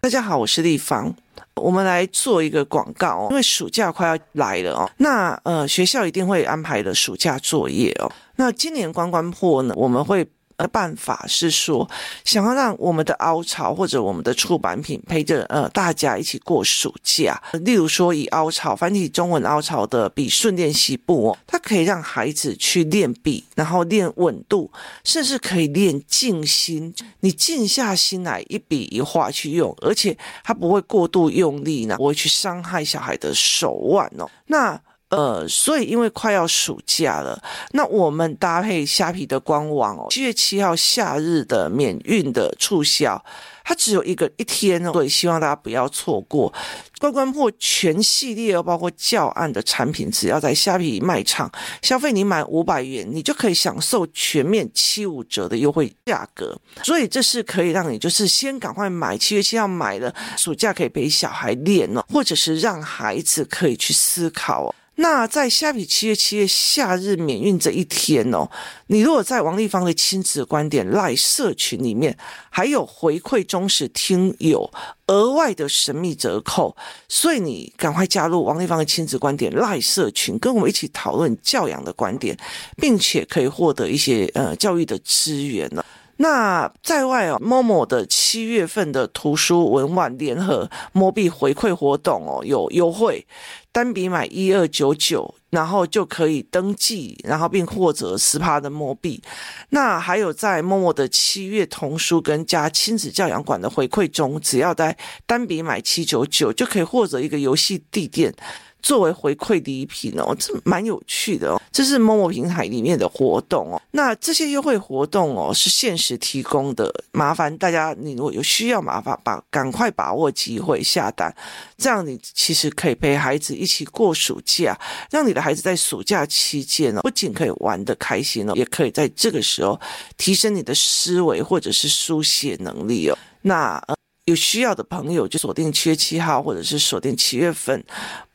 大家好，我是立方。我们来做一个广告哦，因为暑假快要来了哦。那呃，学校一定会安排的暑假作业哦。那今年关关破呢，我们会。呃，办法是说，想要让我们的凹槽或者我们的出版品陪着呃大家一起过暑假。例如说，以凹槽繁体中文凹槽的笔顺练习簿哦，它可以让孩子去练笔，然后练稳度，甚至可以练静心。你静下心来一笔一画去用，而且它不会过度用力呢，不会去伤害小孩的手腕哦。那。呃，所以因为快要暑假了，那我们搭配虾皮的官网哦，七月七号夏日的免运的促销，它只有一个一天哦，所以希望大家不要错过。关关破全系列哦，包括教案的产品，只要在虾皮卖场消费你满五百元，你就可以享受全面七五折的优惠价格。所以这是可以让你就是先赶快买，七月七号买了，暑假可以陪小孩练哦，或者是让孩子可以去思考哦。那在下皮七月七月夏日免运这一天哦，你如果在王丽芳的亲子观点赖社群里面，还有回馈忠实听友额外的神秘折扣，所以你赶快加入王丽芳的亲子观点赖社群，跟我们一起讨论教养的观点，并且可以获得一些呃教育的资源了。那在外哦，Momo 的七月份的图书文玩联合摸币回馈活动哦，有优惠。单笔买一二九九，然后就可以登记，然后并获得十趴的摸币。那还有在 Momo 的七月童书跟加亲子教养馆的回馈中，只要在单笔买七九九，就可以获得一个游戏地垫。作为回馈礼品哦，这蛮有趣的哦。这是某某平台里面的活动哦。那这些优惠活动哦，是限时提供的，麻烦大家，你如果有需要，麻烦把赶快把握机会下单，这样你其实可以陪孩子一起过暑假，让你的孩子在暑假期间哦，不仅可以玩得开心哦，也可以在这个时候提升你的思维或者是书写能力哦。那，有需要的朋友就锁定七月七号，或者是锁定七月份。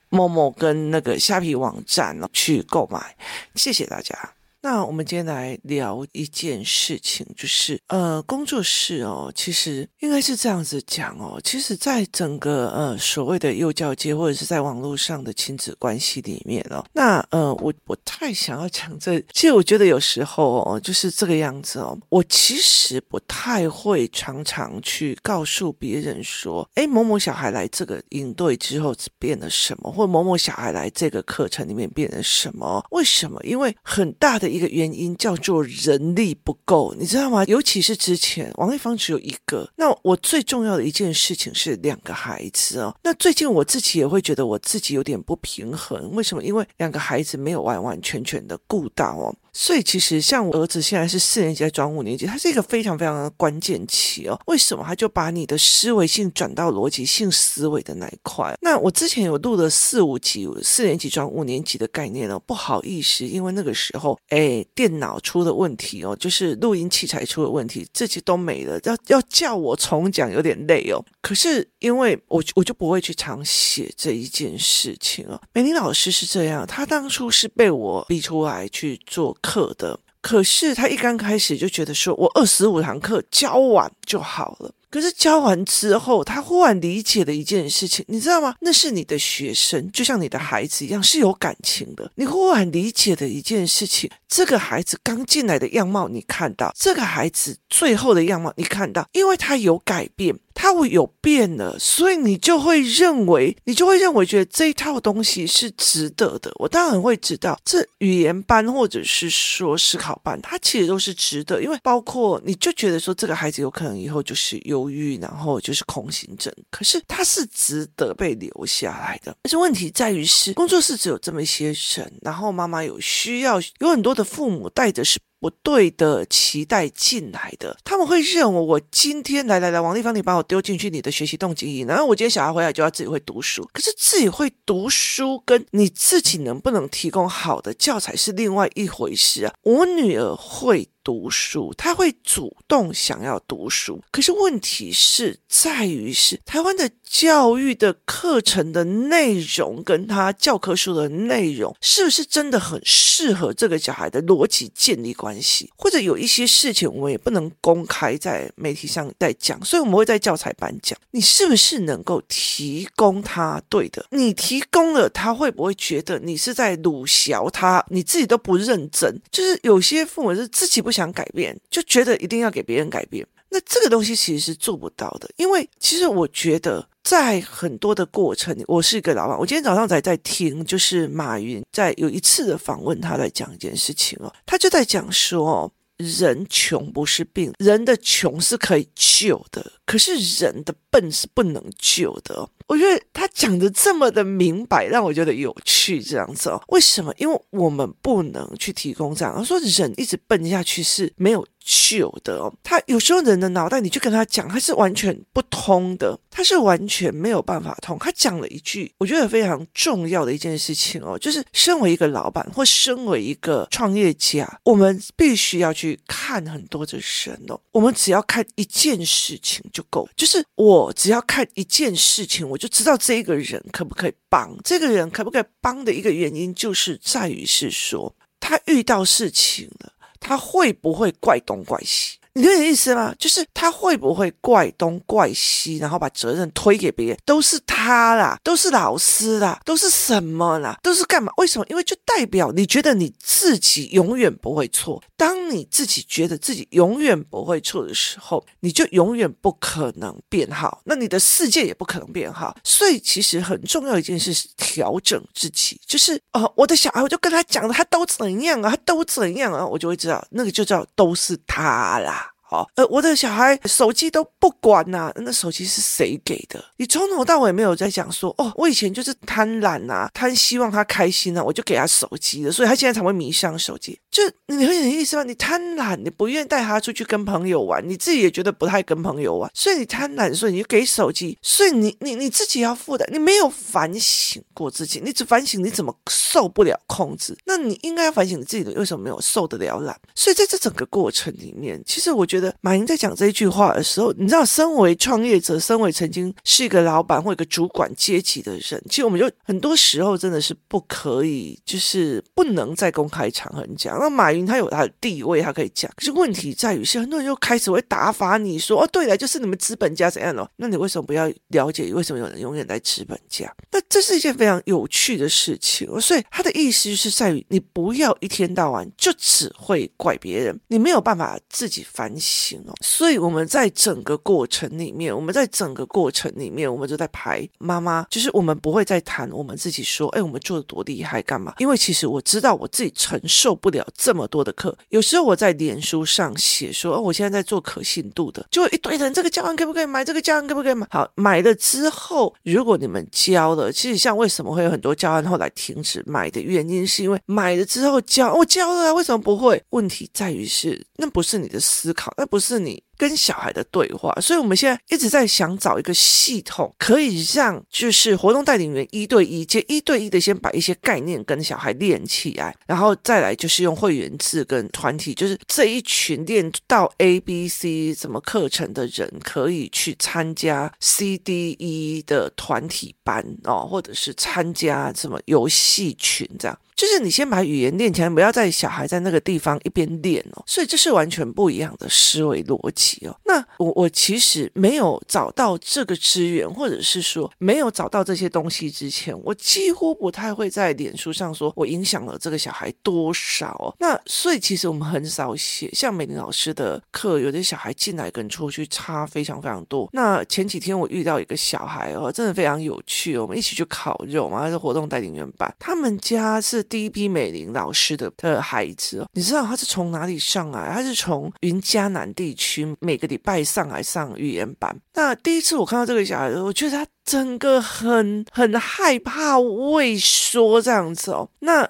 某某跟那个虾皮网站去购买，谢谢大家。那我们今天来聊一件事情，就是呃，工作室哦，其实应该是这样子讲哦，其实，在整个呃所谓的幼教界或者是在网络上的亲子关系里面哦，那呃，我不太想要讲这，其实我觉得有时候哦，就是这个样子哦，我其实不太会常常去告诉别人说，哎，某某小孩来这个营队之后变了什么，或某某小孩来这个课程里面变了什么？为什么？因为很大的。一个原因叫做人力不够，你知道吗？尤其是之前王丽芳只有一个，那我最重要的一件事情是两个孩子哦。那最近我自己也会觉得我自己有点不平衡，为什么？因为两个孩子没有完完全全的顾到哦。所以其实像我儿子现在是四年级在转五年级，他是一个非常非常的关键期哦。为什么？他就把你的思维性转到逻辑性思维的那一块。那我之前有录了四五集四年级转五年级的概念哦，不好意思，因为那个时候哎电脑出的问题哦，就是录音器材出的问题，这些都没了，要要叫我重讲有点累哦。可是因为我我就不会去常写这一件事情哦。美玲老师是这样，他当初是被我逼出来去做。课的，可是他一刚开始就觉得说，我二十五堂课教完就好了。可是教完之后，他忽然理解了一件事情，你知道吗？那是你的学生，就像你的孩子一样，是有感情的。你忽然理解的一件事情，这个孩子刚进来的样貌你看到，这个孩子最后的样貌你看到，因为他有改变。他会有变了，所以你就会认为，你就会认为，觉得这一套东西是值得的。我当然会知道，这语言班或者是说思考班，它其实都是值得，因为包括你就觉得说，这个孩子有可能以后就是忧郁，然后就是空心症，可是他是值得被留下来的。但是问题在于是，工作室只有这么一些人，然后妈妈有需要，有很多的父母带的是。不对的期待进来的，他们会认为我今天来来来，王立芳，你把我丢进去你的学习动机，然后我今天小孩回来就要自己会读书。可是自己会读书跟你自己能不能提供好的教材是另外一回事啊。我女儿会。读书，他会主动想要读书。可是问题是在于是台湾的教育的课程的内容跟他教科书的内容，是不是真的很适合这个小孩的逻辑建立关系？或者有一些事情我们也不能公开在媒体上在讲，所以我们会在教材班讲。你是不是能够提供他对的？你提供了，他会不会觉得你是在鲁小他？你自己都不认真，就是有些父母是自己不想想改变，就觉得一定要给别人改变。那这个东西其实是做不到的，因为其实我觉得在很多的过程，我是一个老板。我今天早上才在听，就是马云在有一次的访问，他在讲一件事情哦，他就在讲说，人穷不是病，人的穷是可以救的，可是人的笨是不能救的。我觉得他讲的这么的明白，让我觉得有趣。这样子哦，为什么？因为我们不能去提供这样。他说人一直笨下去是没有。旧的哦，他有时候人的脑袋，你去跟他讲，他是完全不通的，他是完全没有办法通。他讲了一句，我觉得非常重要的一件事情哦，就是身为一个老板或身为一个创业家，我们必须要去看很多的人哦。我们只要看一件事情就够，就是我只要看一件事情，我就知道这一个人可不可以帮，这个人可不可以帮的一个原因，就是在于是说他遇到事情了。他会不会怪东怪西？你理解意思吗？就是他会不会怪东怪西，然后把责任推给别人？都是他啦，都是老师啦，都是什么啦？都是干嘛？为什么？因为就代表你觉得你自己永远不会错。当你自己觉得自己永远不会错的时候，你就永远不可能变好，那你的世界也不可能变好。所以其实很重要一件事是调整自己，就是哦、呃，我的小孩，我就跟他讲了，他都怎样啊？他都怎样啊？我就会知道，那个就叫都是他啦。好，呃，我的小孩手机都不管呐、那手机是谁给的？你从头到尾没有在讲说，哦，我以前就是贪婪呐、啊，贪希望他开心呐、啊，我就给他手机了，所以他现在才会迷上手机。就你会有意思吗？你贪婪，你不愿意带他出去跟朋友玩，你自己也觉得不太跟朋友玩，所以你贪婪，所以你就给手机，所以你你你自己要负担，你没有反省过自己，你只反省你怎么受不了控制，那你应该要反省你自己的为什么没有受得了懒。所以在这整个过程里面，其实我觉得。马云在讲这一句话的时候，你知道，身为创业者，身为曾经是一个老板或一个主管阶级的人，其实我们就很多时候真的是不可以，就是不能在公开场合讲。那马云他有他的地位，他可以讲。可是问题在于，是很多人就开始会打发你说，哦，对了，就是你们资本家怎样了？那你为什么不要了解为什么有人永远在资本家？那这是一件非常有趣的事情。所以他的意思就是在于，你不要一天到晚就只会怪别人，你没有办法自己反省哦。所以我们在整个过程里面，我们在整个过程里面，我们就在排妈妈，就是我们不会再谈我们自己说，哎，我们做的多厉害干嘛？因为其实我知道我自己承受不了这么多的课。有时候我在脸书上写说，哦，我现在在做可信度的，就一堆人，这个教案可不可以买？这个教案可不可以买？好，买了之后，如果你们交了，其实像为什么会有很多教案后来停止买的原因，是因为买了之后交，我交了啊，为什么不会？问题在于是，那不是你的思考，那不是你。跟小孩的对话，所以我们现在一直在想找一个系统，可以让就是活动带领员一对一接一对一的先把一些概念跟小孩练起来，然后再来就是用会员制跟团体，就是这一群练到 A、B、C 什么课程的人可以去参加 C、D、E 的团体班哦，或者是参加什么游戏群这样。就是你先把语言练起来，不要在小孩在那个地方一边练哦，所以这是完全不一样的思维逻辑哦。那我我其实没有找到这个资源，或者是说没有找到这些东西之前，我几乎不太会在脸书上说我影响了这个小孩多少。那所以其实我们很少写，像美玲老师的课，有的小孩进来跟出去差非常非常多。那前几天我遇到一个小孩哦，真的非常有趣，我们一起去烤肉嘛，他是活动带领员班，他们家是。第一批美玲老师的的孩子哦，你知道他是从哪里上来？他是从云嘉南地区每个礼拜上来上语言班。那第一次我看到这个小孩子，我觉得他整个很很害怕畏缩这样子哦。那。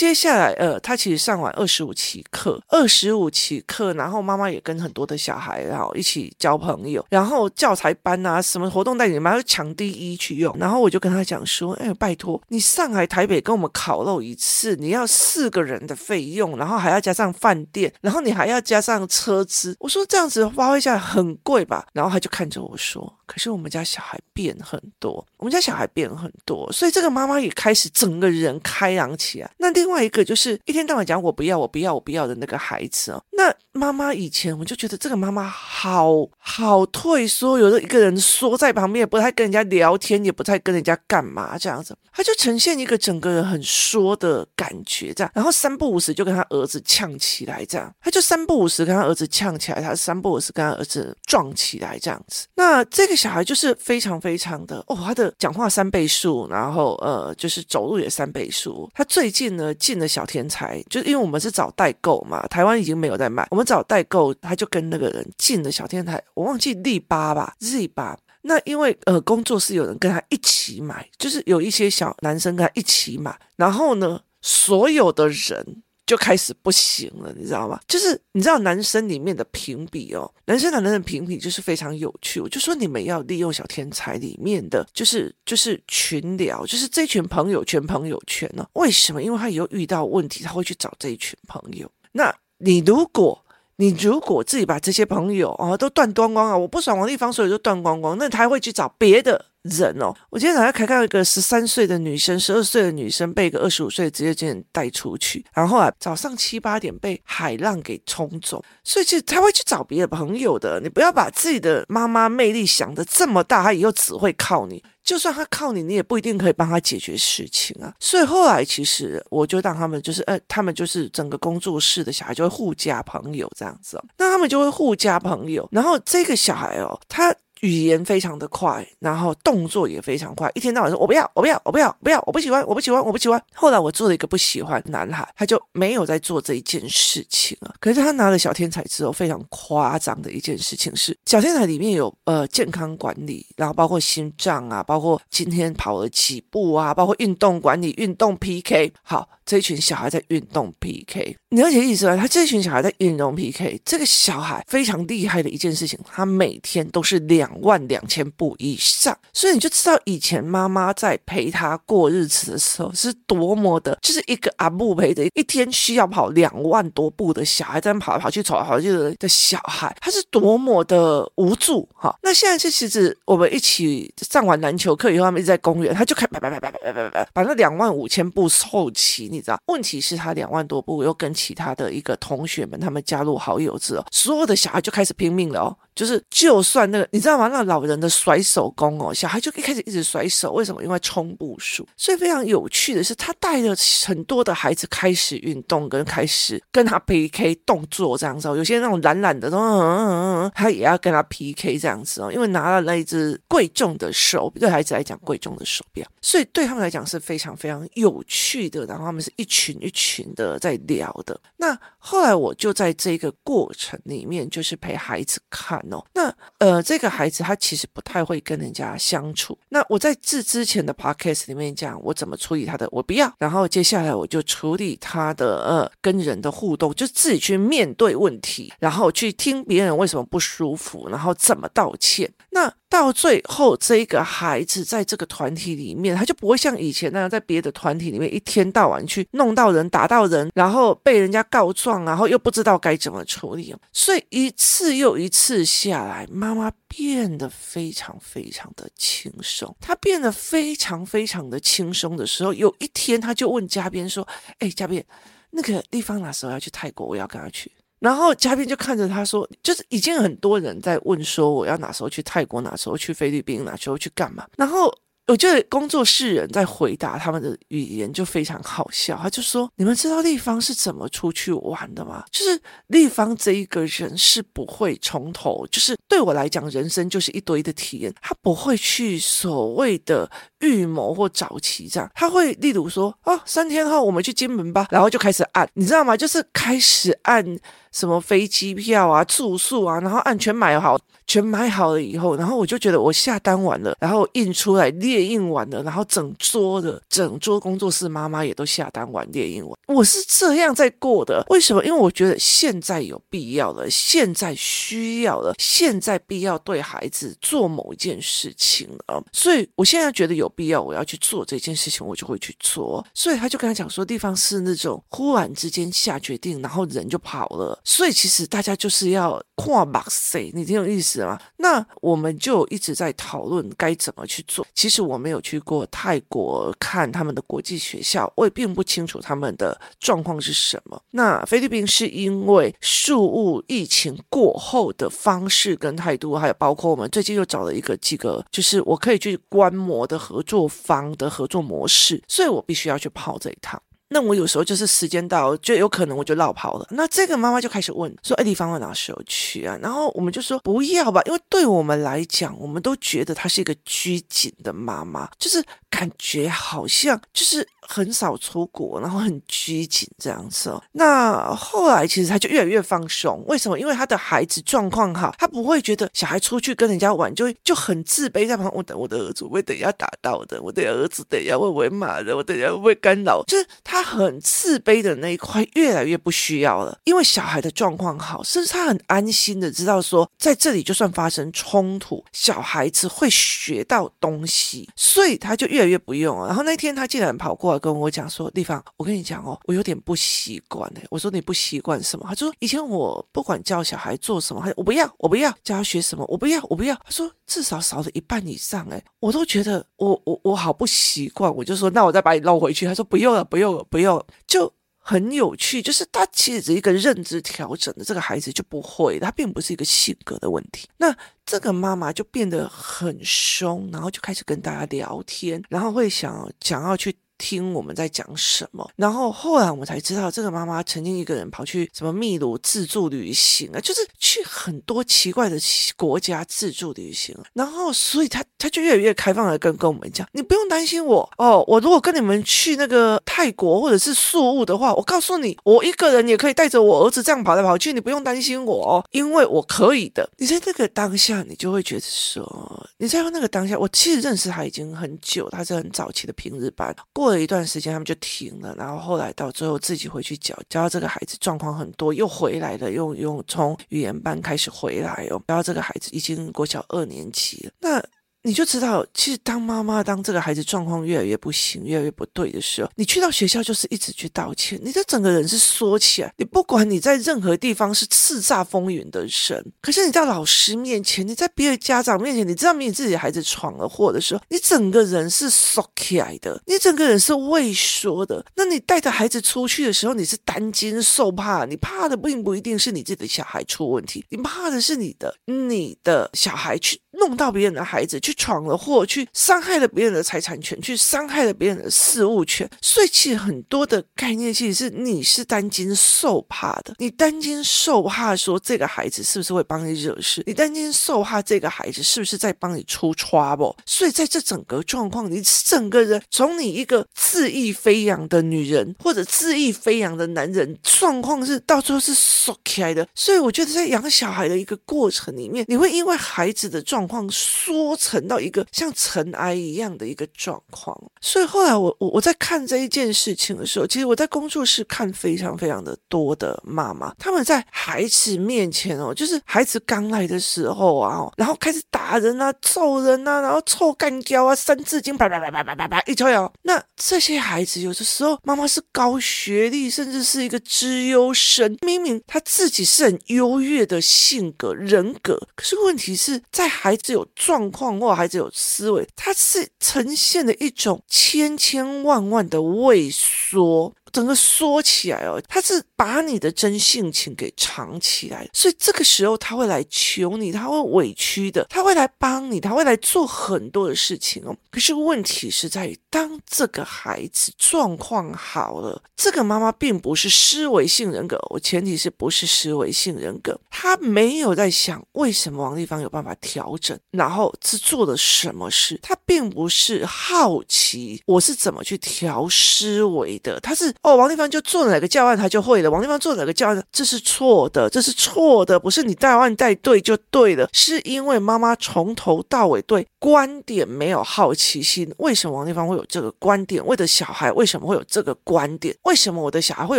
接下来呃，他其实上完二十五期课，二十五期课，然后妈妈也跟很多的小孩然后一起交朋友，然后教材班啊，什么活动带你们要抢第一去用。然后我就跟他讲说，哎，拜托你上海台北跟我们烤肉一次，你要四个人的费用，然后还要加上饭店，然后你还要加上车资。我说这样子花费下来很贵吧？然后他就看着我说。可是我们家小孩变很多，我们家小孩变很多，所以这个妈妈也开始整个人开朗起来。那另外一个就是一天到晚讲我不要我不要我不要的那个孩子哦。那妈妈以前我就觉得这个妈妈好好退缩，有的一个人缩在旁边，也不太跟人家聊天，也不太跟人家干嘛这样子，他就呈现一个整个人很缩的感觉这样。然后三不五时就跟他儿子呛起来这样，他就三不五时跟他儿子呛起来，他三不五时跟他儿子撞起来这样子。那这个。小孩就是非常非常的哦，他的讲话三倍速，然后呃，就是走路也三倍速。他最近呢进了小天才，就是因为我们是找代购嘛，台湾已经没有在卖，我们找代购，他就跟那个人进了小天才，我忘记力八吧，Z 八。那因为呃工作室有人跟他一起买，就是有一些小男生跟他一起买，然后呢，所有的人。就开始不行了，你知道吗？就是你知道男生里面的评比哦，男生男生的评比就是非常有趣。我就说你们要利用小天才里面的，就是就是群聊，就是这群朋友圈朋友圈呢、哦？为什么？因为他以后遇到问题，他会去找这一群朋友。那你如果你如果自己把这些朋友啊、哦、都断光光啊，我不爽王立芳，所以就断光光，那他会去找别的。人哦，我今天早上才看到一个十三岁的女生，十二岁的女生被一个二十五岁的职业经理带出去，然后啊早上七八点被海浪给冲走，所以其实他会去找别的朋友的。你不要把自己的妈妈魅力想得这么大，他以后只会靠你。就算他靠你，你也不一定可以帮他解决事情啊。所以后来其实我就让他们就是，呃，他们就是整个工作室的小孩就会互加朋友这样子哦，那他们就会互加朋友，然后这个小孩哦，他。语言非常的快，然后动作也非常快，一天到晚说“我不要，我不要，我不要，不要，我不喜欢，我不喜欢，我不喜欢”。后来我做了一个不喜欢男孩，他就没有在做这一件事情了。可是他拿了小天才之后，非常夸张的一件事情是，小天才里面有呃健康管理，然后包括心脏啊，包括今天跑了几步啊，包括运动管理、运动 PK。好，这群小孩在运动 PK，你了解意思吗？他这群小孩在运动 PK，这个小孩非常厉害的一件事情，他每天都是两。万两千步以上，所以你就知道以前妈妈在陪他过日子的时候是多么的，就是一个阿布陪的，一天需要跑两万多步的小孩，在跑来跑去、走来跑去的的小孩，他是多么的无助哈。那现在是其实我们一起上完篮球课以后，他们一直在公园，他就开叭叭叭叭叭叭叭把那两万五千步凑齐，你知道？问题是，他两万多步又跟其他的一个同学们他们加入好友之后，所有的小孩就开始拼命了哦。就是，就算那个，你知道吗？那老人的甩手功哦，小孩就一开始一直甩手，为什么？因为冲步数。所以非常有趣的是，他带着很多的孩子开始运动，跟开始跟他 PK 动作这样子。有些那种懒懒的，嗯嗯嗯，他也要跟他 PK 这样子哦，因为拿了那一只贵重的手，对孩子来讲贵重的手表，所以对他们来讲是非常非常有趣的。然后他们是一群一群的在聊的。那后来我就在这个过程里面，就是陪孩子看哦。那呃，这个孩子他其实不太会跟人家相处。那我在这之前的 podcast 里面讲我怎么处理他的，我不要。然后接下来我就处理他的呃跟人的互动，就自己去面对问题，然后去听别人为什么不舒服，然后怎么道歉。那到最后，这个孩子在这个团体里面，他就不会像以前那样在别的团体里面一天到晚去弄到人、打到人，然后被人家告状，然后又不知道该怎么处理。所以一次又一次下来，妈妈变得非常非常的轻松。她变得非常非常的轻松的时候，有一天她就问嘉宾说：“哎，嘉宾，那个地方哪时候要去泰国？我要跟他去。”然后嘉宾就看着他说：“就是已经很多人在问说，我要哪时候去泰国，哪时候去菲律宾，哪时候去干嘛？”然后。我觉得工作室人在回答他们的语言就非常好笑，他就说：“你们知道立方是怎么出去玩的吗？就是立方这一个人是不会从头，就是对我来讲，人生就是一堆的体验，他不会去所谓的预谋或早期这样，他会例如说，哦，三天后我们去金门吧，然后就开始按，你知道吗？就是开始按。”什么飞机票啊、住宿啊，然后按全买好。全买好了以后，然后我就觉得我下单完了，然后印出来列印完了，然后整桌的整桌工作室妈妈也都下单完列印完。我是这样在过的，为什么？因为我觉得现在有必要了，现在需要了，现在必要对孩子做某一件事情了，所以我现在觉得有必要，我要去做这件事情，我就会去做。所以他就跟他讲说，地方是那种忽然之间下决定，然后人就跑了。所以其实大家就是要跨马赛，你挺有意思。那我们就一直在讨论该怎么去做。其实我没有去过泰国看他们的国际学校，我也并不清楚他们的状况是什么。那菲律宾是因为宿雾疫情过后的方式跟态度，还有包括我们最近又找了一个几个，就是我可以去观摩的合作方的合作模式，所以我必须要去跑这一趟。那我有时候就是时间到，就有可能我就落跑了。那这个妈妈就开始问说：“哎，地方要哪时候去啊？”然后我们就说：“不要吧，因为对我们来讲，我们都觉得她是一个拘谨的妈妈，就是感觉好像就是很少出国，然后很拘谨这样子哦。那后来其实她就越来越放松，为什么？因为她的孩子状况好，她不会觉得小孩出去跟人家玩就就很自卑，在旁边，我等我的儿子会等一下打到的，我的儿子等一下会不会骂的，我等一下会不会干扰，就是他。他很自卑的那一块越来越不需要了，因为小孩的状况好，甚至他很安心的知道说，在这里就算发生冲突，小孩子会学到东西，所以他就越来越不用了。然后那天他竟然跑过来跟我讲说：“地方，我跟你讲哦，我有点不习惯哎。”我说：“你不习惯什么？”他说：“以前我不管教小孩做什么，他我不要，我不要教他学什么，我不要，我不要。”他说：“至少少了一半以上哎，我都觉得我我我好不习惯。”我就说：“那我再把你弄回去。”他说：“不用了，不用了。”不要，就很有趣，就是他其实是一个认知调整的，这个孩子就不会，他并不是一个性格的问题。那这个妈妈就变得很凶，然后就开始跟大家聊天，然后会想想要去。听我们在讲什么，然后后来我们才知道，这个妈妈曾经一个人跑去什么秘鲁自助旅行啊，就是去很多奇怪的国家自助旅行。然后，所以她她就越来越开放的跟跟我们讲，你不用担心我哦，我如果跟你们去那个泰国或者是宿务的话，我告诉你，我一个人也可以带着我儿子这样跑来跑去，你不用担心我哦，因为我可以的。你在那个当下，你就会觉得说，你在那个当下，我其实认识他已经很久，他是很早期的平日班过。一段时间，他们就停了，然后后来到最后自己回去教，教这个孩子状况很多，又回来了，又又从语言班开始回来哦，教这个孩子已经国小二年级了，那。你就知道，其实当妈妈，当这个孩子状况越来越不行，越来越不对的时候，你去到学校就是一直去道歉，你的整个人是缩起来。你不管你在任何地方是叱咤风云的神，可是你在老师面前，你在别的家长面前，你知道你自己的孩子闯了祸的时候，你整个人是缩起来的，你整个人是畏缩的。那你带着孩子出去的时候，你是担惊受怕，你怕的并不一定是你自己的小孩出问题，你怕的是你的你的小孩去。弄到别人的孩子，去闯了祸，去伤害了别人的财产权，去伤害了别人的事物权，所以其实很多的概念其实是你是担惊受怕的，你担惊受怕说这个孩子是不是会帮你惹事，你担惊受怕这个孩子是不是在帮你出 trouble，所以在这整个状况，你整个人从你一个恣意飞扬的女人或者恣意飞扬的男人，状况是到最后是缩起来的，所以我觉得在养小孩的一个过程里面，你会因为孩子的状况。缩成到一个像尘埃一样的一个状况，所以后来我我我在看这一件事情的时候，其实我在工作室看非常非常的多的妈妈，他们在孩子面前哦，就是孩子刚来的时候啊，然后开始打人啊、揍人啊，然后臭干胶啊、三字经啪啪啪啪啪啪啪一条条。那这些孩子有的时候妈妈是高学历，甚至是一个资优生，明明他自己是很优越的性格人格，可是问题是在孩孩子。有状况或孩子有思维，它是呈现的一种千千万万的畏缩。整个缩起来哦，他是把你的真性情给藏起来，所以这个时候他会来求你，他会委屈的，他会来帮你，他会来做很多的事情哦。可是问题是在于，当这个孩子状况好了，这个妈妈并不是思维性人格，我前提是不是思维性人格，他没有在想为什么王丽芳有办法调整，然后是做了什么事，他并不是好奇我是怎么去调思维的，他是。哦，王丽芳就做哪个教案，他就会了。王丽芳做哪个教案，这是错的，这是错的，不是你带案带对就对了，是因为妈妈从头到尾对观点没有好奇心。为什么王丽芳会有这个观点？为的小孩为什么会有这个观点？为什么我的小孩会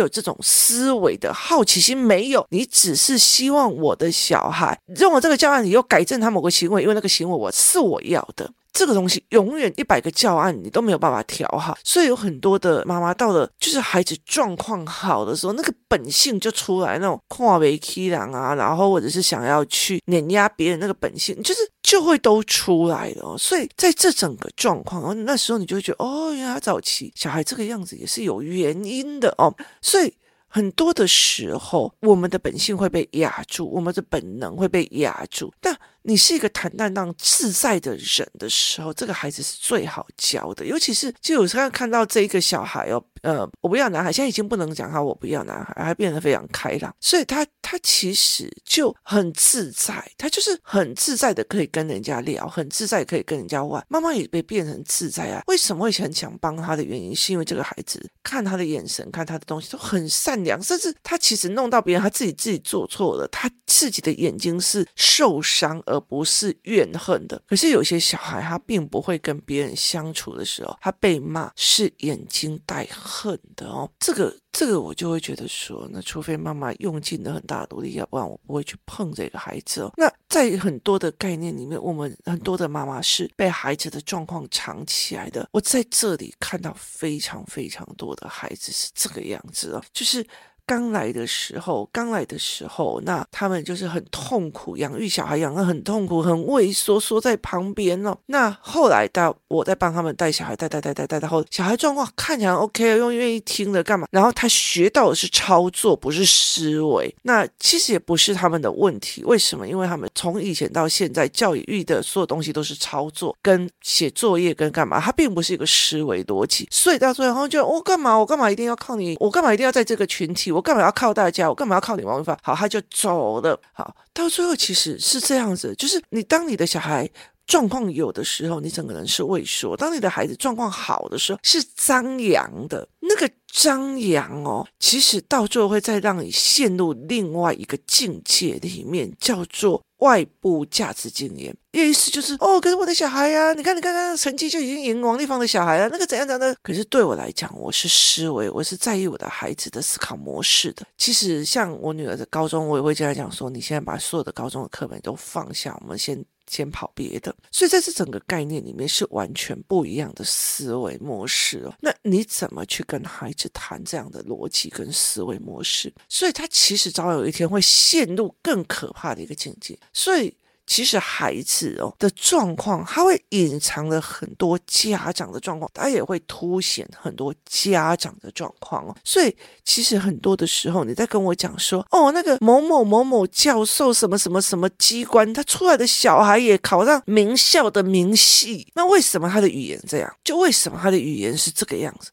有这种思维的好奇心？没有，你只是希望我的小孩用了这个教案，你又改正他某个行为，因为那个行为我是我要的。这个东西永远一百个教案你都没有办法调好，所以有很多的妈妈到了就是孩子状况好的时候，那个本性就出来，那种跨为欺狼啊，然后或者是想要去碾压别人那个本性，就是就会都出来了哦。所以在这整个状况，那时候你就会觉得，哦，原来早期小孩这个样子也是有原因的哦。所以很多的时候，我们的本性会被压住，我们的本能会被压住，但。你是一个坦荡荡自在的人的时候，这个孩子是最好教的。尤其是，就有时候看到这一个小孩哦，呃，我不要男孩，现在已经不能讲他我不要男孩，还变得非常开朗，所以他他其实就很自在，他就是很自在的可以跟人家聊，很自在可以跟人家玩。妈妈也被变成自在啊。为什么会很想帮他的原因，是因为这个孩子看他的眼神，看他的东西都很善良，甚至他其实弄到别人，他自己自己做错了，他自己的眼睛是受伤。而不是怨恨的。可是有些小孩，他并不会跟别人相处的时候，他被骂是眼睛带恨的哦。这个，这个我就会觉得说，那除非妈妈用尽了很大的努力，要不然我不会去碰这个孩子哦。那在很多的概念里面，我们很多的妈妈是被孩子的状况藏起来的。我在这里看到非常非常多的孩子是这个样子哦，就是。刚来的时候，刚来的时候，那他们就是很痛苦，养育小孩养得很痛苦，很畏缩，缩在旁边哦。那后来到我在帮他们带小孩，带带带带带，然后小孩状况看起来 OK，了又愿意听的干嘛？然后他学到的是操作，不是思维。那其实也不是他们的问题，为什么？因为他们从以前到现在教育的所有东西都是操作，跟写作业跟干嘛，他并不是一个思维逻辑。所以到最后就我干嘛？我干嘛一定要靠你？我干嘛一定要在这个群体？我干嘛要靠大家？我干嘛要靠你王文芳？好，他就走了。好，到最后其实是这样子，就是你当你的小孩状况有的时候，你整个人是畏缩；当你的孩子状况好的时候，是张扬的。那个张扬哦，其实到最后会再让你陷入另外一个境界里面，叫做。外部价值经验，意思就是哦，可是我的小孩呀、啊，你看，你看，他成绩就已经赢王立芳的小孩了，那个怎样怎样？可是对我来讲，我是思维，我是在意我的孩子的思考模式的。其实像我女儿的高中，我也会跟她讲说，你现在把所有的高中的课本都放下，我们先。先跑别的，所以在这整个概念里面是完全不一样的思维模式哦。那你怎么去跟孩子谈这样的逻辑跟思维模式？所以他其实早晚有一天会陷入更可怕的一个境界。所以。其实孩子哦的状况，他会隐藏了很多家长的状况，他也会凸显很多家长的状况哦。所以其实很多的时候，你在跟我讲说，哦，那个某某某某教授什么什么什么机关，他出来的小孩也考上名校的名系，那为什么他的语言这样？就为什么他的语言是这个样子？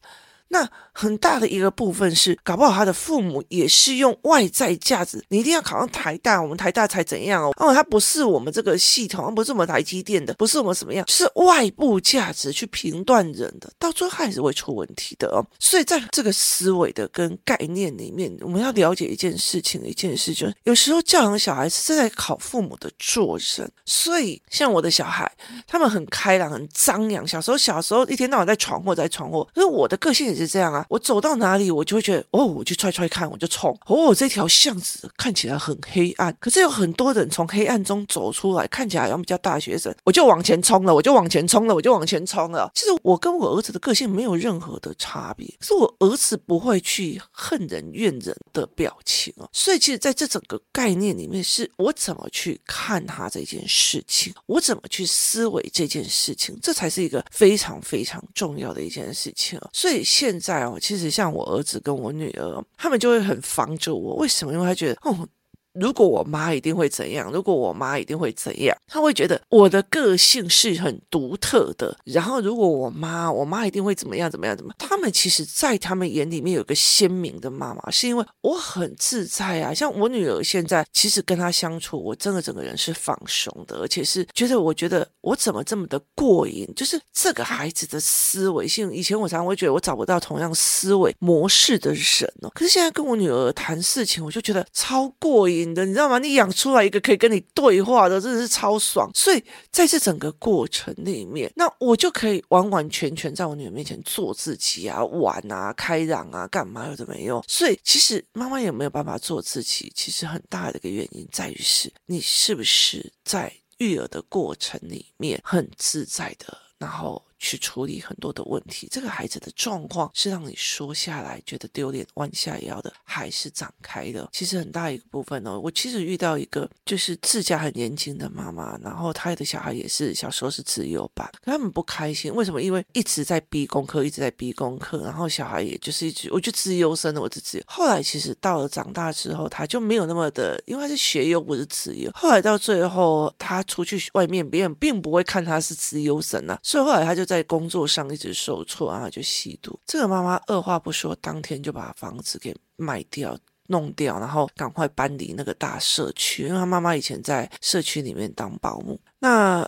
那很大的一个部分是，搞不好他的父母也是用外在价值，你一定要考上台大，我们台大才怎样哦？哦，他不是我们这个系统，不是我们台积电的，不是我们什么样，是外部价值去评断人的，到最后还是会出问题的哦。所以在这个思维的跟概念里面，我们要了解一件事情，一件事就是，有时候教养小孩是在考父母的做人。所以像我的小孩，他们很开朗，很张扬，小时候小时候一天到晚在闯祸，在闯祸，因为我的个性也是。这样啊，我走到哪里，我就会觉得哦，我去踹踹看，我就冲哦。这条巷子看起来很黑暗，可是有很多人从黑暗中走出来，看起来好像比较大学生，我就往前冲了，我就往前冲了，我就往前冲了。其实我跟我儿子的个性没有任何的差别，是我儿子不会去恨人怨人的表情哦。所以其实在这整个概念里面，是我怎么去看他这件事情，我怎么去思维这件事情，这才是一个非常非常重要的一件事情哦。所以现现在哦，其实像我儿子跟我女儿，他们就会很防着我。为什么？因为他觉得哦，如果我妈一定会怎样，如果我妈一定会怎样，他会觉得我的个性是很独特的。然后如果我妈，我妈一定会怎么样怎么样怎么？他们其实，在他们眼里面有个鲜明的妈妈，是因为我很自在啊。像我女儿现在，其实跟她相处，我真的整个人是放松的，而且是觉得我觉得我怎么这么的过瘾，就是这个孩子的思维性。以前我常常会觉得我找不到同样思维模式的人哦，可是现在跟我女儿谈事情，我就觉得超过瘾的，你知道吗？你养出来一个可以跟你对话的，真的是超爽。所以在这整个过程里面，那我就可以完完全全在我女儿面前做自己啊，玩啊，开朗啊，干嘛有的没用。所以其实妈妈也没有办法做自己，其实很大的一个原因在于是你是不是在育儿的过程里面很自在的，然后。去处理很多的问题，这个孩子的状况是让你说下来觉得丢脸、弯下腰的，还是展开的？其实很大一个部分、哦，我其实遇到一个就是自家很年轻的妈妈，然后她的小孩也是小时候是自由班，他们不开心，为什么？因为一直在逼功课，一直在逼功课，然后小孩也就是一直，我就资优生的，我自己。后来其实到了长大之后，他就没有那么的，因为他是学优不是资优。后来到最后，他出去外面，别人并不会看他是资优生啊，所以后来他就。在工作上一直受挫，然后就吸毒。这个妈妈二话不说，当天就把房子给卖掉、弄掉，然后赶快搬离那个大社区。因为她妈妈以前在社区里面当保姆。那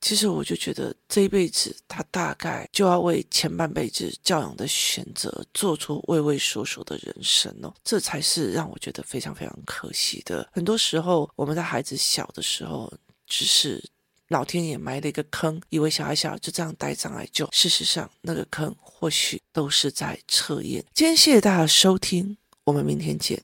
其实我就觉得，这一辈子她大概就要为前半辈子教养的选择做出畏畏缩缩的人生哦。这才是让我觉得非常非常可惜的。很多时候，我们在孩子小的时候，只是。老天爷埋了一个坑，以为小孩小就这样带障碍就。事实上，那个坑或许都是在测验。今天谢谢大家收听，我们明天见。